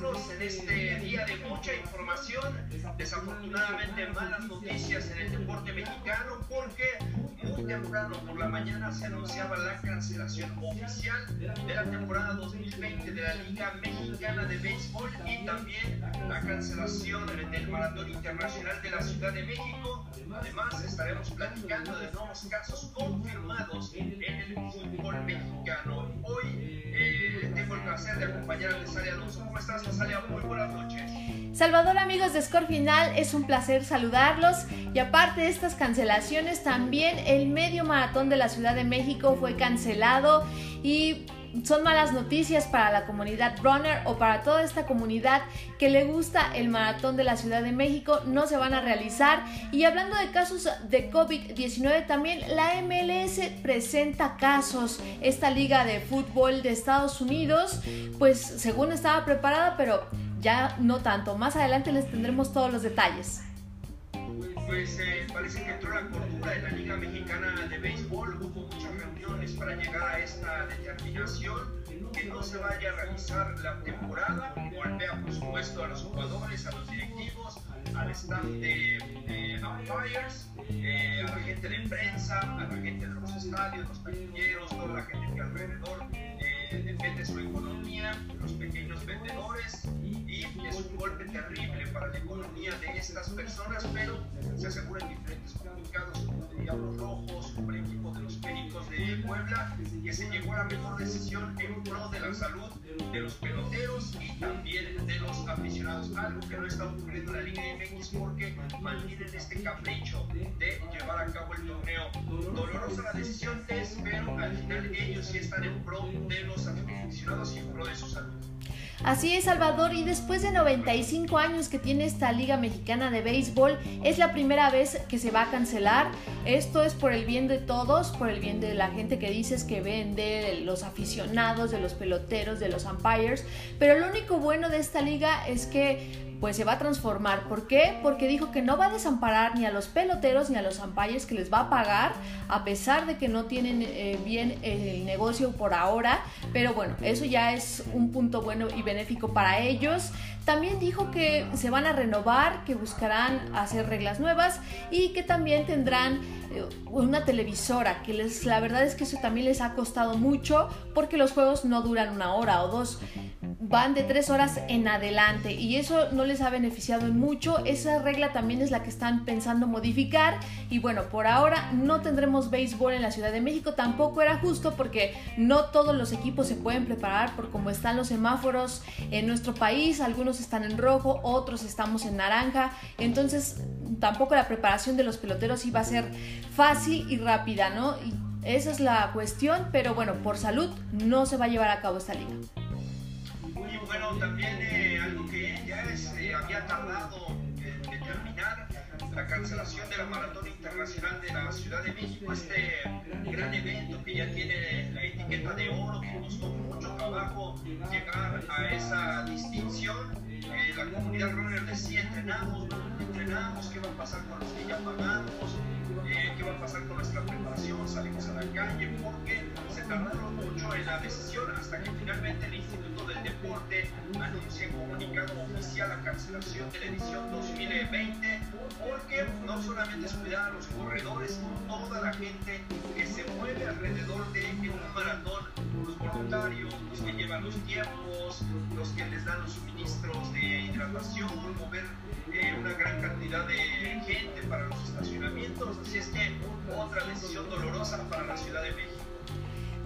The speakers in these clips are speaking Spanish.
saludarlos en este día de mucha información. Desafortunadamente malas noticias en el deporte mexicano porque muy temprano por la mañana se anunciaba la cancelación oficial de la temporada 2020 de la Liga Mexicana de Béisbol y también la cancelación del Maratón Internacional de la Ciudad de México. Además estaremos platicando de nuevos casos confirmados en el fútbol mexicano. Hoy eh, tengo el placer de acompañar a Nesalia Alonso. ¿Cómo estás, Nesalia? Muy buenas noches. Salvador, amigos de Score Final, es un placer saludarlos. Y aparte de estas cancelaciones, también el medio maratón de la Ciudad de México fue cancelado y son malas noticias para la comunidad runner o para toda esta comunidad que le gusta el maratón de la Ciudad de México. No se van a realizar. Y hablando de casos de COVID-19, también la MLS presenta casos. Esta liga de fútbol de Estados Unidos, pues según estaba preparada, pero ya no tanto. Más adelante les tendremos todos los detalles pues eh, parece que entró la cordura en la Liga Mexicana de Béisbol. Hubo muchas reuniones para llegar a esta determinación que no se vaya a realizar la temporada. Golpea, por supuesto, a los jugadores, a los directivos, al staff de, umpires, eh, a la gente de prensa, a la gente de los estadios, los taquilleros, toda la gente que alrededor eh, depende de su economía, los pequeños vendedores y es un golpe terrible para la economía de estas personas, pero se aseguran diferentes comunicados como de Diablos Rojos, el equipo de los Pericos de Puebla, que se llegó a la mejor decisión en pro de la salud de los peloteros y también de los aficionados, algo que no está ocurriendo en la Liga MX porque mantienen este capricho de llevar La decisión es, pero al final ellos sí están en pro de los aficionados y en pro de su salud. Así es, Salvador, y después de 95 años que tiene esta Liga Mexicana de Béisbol, es la primera vez que se va a cancelar. Esto es por el bien de todos, por el bien de la gente que dices que vende, de los aficionados, de los peloteros, de los umpires. Pero lo único bueno de esta liga es que pues se va a transformar. ¿Por qué? Porque dijo que no va a desamparar ni a los peloteros ni a los umpires que les va a pagar, a pesar de que no tienen eh, bien el negocio por ahora. Pero bueno, eso ya es un punto bueno y benéfico para ellos. También dijo que se van a renovar, que buscarán hacer reglas nuevas y que también tendrán eh, una televisora, que les, la verdad es que eso también les ha costado mucho porque los juegos no duran una hora o dos van de tres horas en adelante y eso no les ha beneficiado en mucho. Esa regla también es la que están pensando modificar y bueno, por ahora no tendremos béisbol en la Ciudad de México. Tampoco era justo porque no todos los equipos se pueden preparar por cómo están los semáforos en nuestro país. Algunos están en rojo, otros estamos en naranja. Entonces tampoco la preparación de los peloteros iba a ser fácil y rápida, ¿no? Y esa es la cuestión, pero bueno, por salud no se va a llevar a cabo esta liga bueno, también eh, algo que ya eh, había tardado en determinar, la cancelación de la Maratón Internacional de la Ciudad de México, este gran evento que ya tiene la etiqueta de oro, que costó mucho trabajo llegar a esa distinción. Eh, la comunidad runner decía, entrenamos, entrenamos, qué va a pasar con los que ya pagamos, qué va a pasar con nuestra preparación, salimos a la calle, porque se tardaron en la decisión hasta que finalmente el Instituto del Deporte anuncia en comunicado oficial la cancelación de la edición 2020, porque no solamente es cuidar a los corredores, sino toda la gente que se mueve alrededor de un maratón, los voluntarios, los que llevan los tiempos, los que les dan los suministros de hidratación, mover eh, una gran cantidad de gente para los estacionamientos, así es que otra decisión dolorosa para la Ciudad de México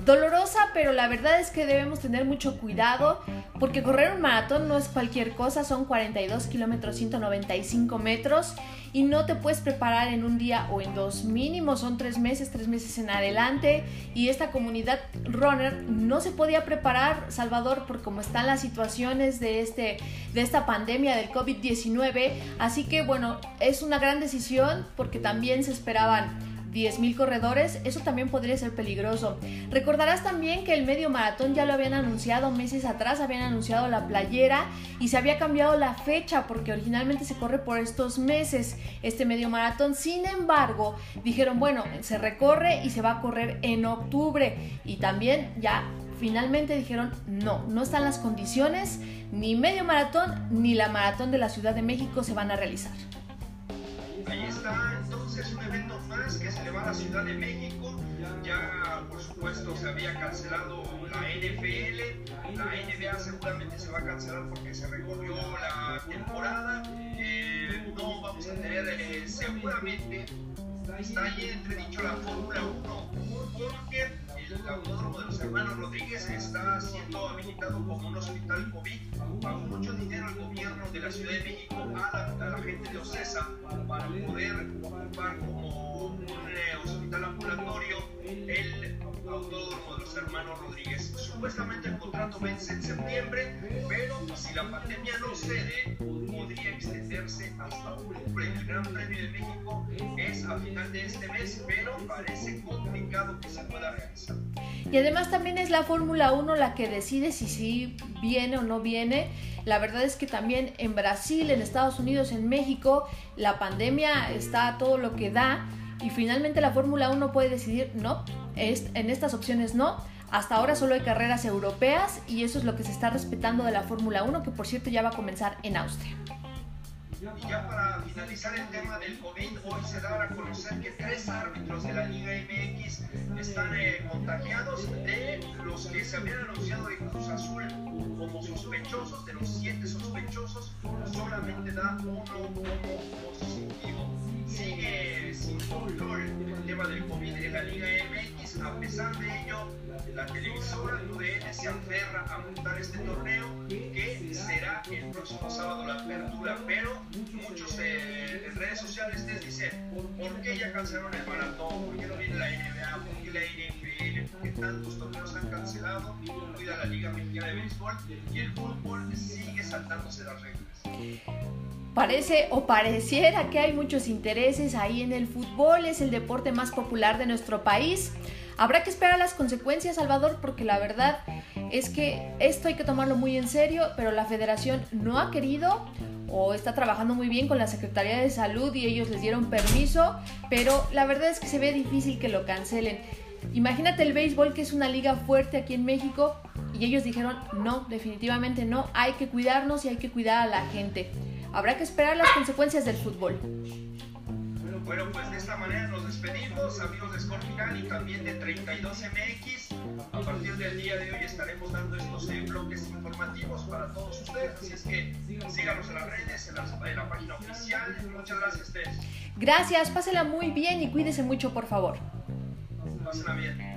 dolorosa, pero la verdad es que debemos tener mucho cuidado porque correr un maratón no es cualquier cosa, son 42 kilómetros 195 metros y no te puedes preparar en un día o en dos, mínimo son tres meses, tres meses en adelante y esta comunidad runner no se podía preparar, Salvador, por cómo están las situaciones de, este, de esta pandemia del COVID-19, así que bueno, es una gran decisión porque también se esperaban 10.000 corredores, eso también podría ser peligroso. Recordarás también que el medio maratón ya lo habían anunciado meses atrás, habían anunciado la playera y se había cambiado la fecha porque originalmente se corre por estos meses este medio maratón. Sin embargo, dijeron, bueno, se recorre y se va a correr en octubre y también ya finalmente dijeron no, no están las condiciones, ni medio maratón ni la maratón de la Ciudad de México se van a realizar. Entonces un evento más que se le va a la Ciudad de México. Ya por supuesto se había cancelado la NFL, la NBA seguramente se va a cancelar porque se recorrió la temporada. Eh, no vamos a tener eh, seguramente está ahí entredicho la Fórmula 1 porque el autódromo de los hermanos Rodríguez está siendo habilitado como un hospital COVID. Pagó mucho dinero el gobierno la Ciudad de México a la, gente de Ocesa para poder ocupar como un eh, hospital ambulatorio el autódromo de los hermanos Rodríguez. Supuestamente el contrato vence en septiembre, pero si la pandemia no cede, podría extenderse hasta octubre. El Gran Premio de México es a final de este mes, pero parece complicado que se pueda realizar. Y además también es la Fórmula 1 la que decide si sí viene o no viene. La verdad es que también en Brasil, en Estados Unidos, en México, la pandemia está todo lo que da y finalmente la Fórmula 1 puede decidir no, en estas opciones no. Hasta ahora solo hay carreras europeas y eso es lo que se está respetando de la Fórmula 1, que por cierto ya va a comenzar en Austria. Y ya para finalizar el tema del COVID, hoy se da a conocer que tres árbitros de la Liga MX están eh, contagiados de los que se habían anunciado en Cruz Azul como sospechosos, de los siete sospechosos, solamente da uno como positivo. Sigue sin control el tema del COVID en la Liga MX, a pesar de ello, la televisora UDN se aferra a montar este torneo que será el próximo sábado la apertura, pero muchos eh, en redes sociales les dicen, ¿por qué ya cancelaron el maratón? ¿Por qué no viene la NBA? ¿Por qué la NFL? ¿Por qué tantos torneos han cancelado? Cuida la Liga Mexicana de Béisbol y el fútbol sigue saltándose las reglas. Parece o pareciera que hay muchos intereses ahí en el fútbol, es el deporte más popular de nuestro país. Habrá que esperar las consecuencias, Salvador, porque la verdad es que esto hay que tomarlo muy en serio, pero la federación no ha querido o está trabajando muy bien con la Secretaría de Salud y ellos les dieron permiso, pero la verdad es que se ve difícil que lo cancelen. Imagínate el béisbol que es una liga fuerte aquí en México y ellos dijeron no, definitivamente no, hay que cuidarnos y hay que cuidar a la gente. Habrá que esperar las consecuencias del fútbol. Bueno, pues de esta manera nos despedimos, amigos de Scorpical y también de 32MX. A partir del día de hoy estaremos dando estos eh, bloques informativos para todos ustedes, así es que síganos en las redes, en la, página oficial. Muchas gracias, Tess. Gracias, pásela muy bien y cuídese mucho, por favor. Pásela bien.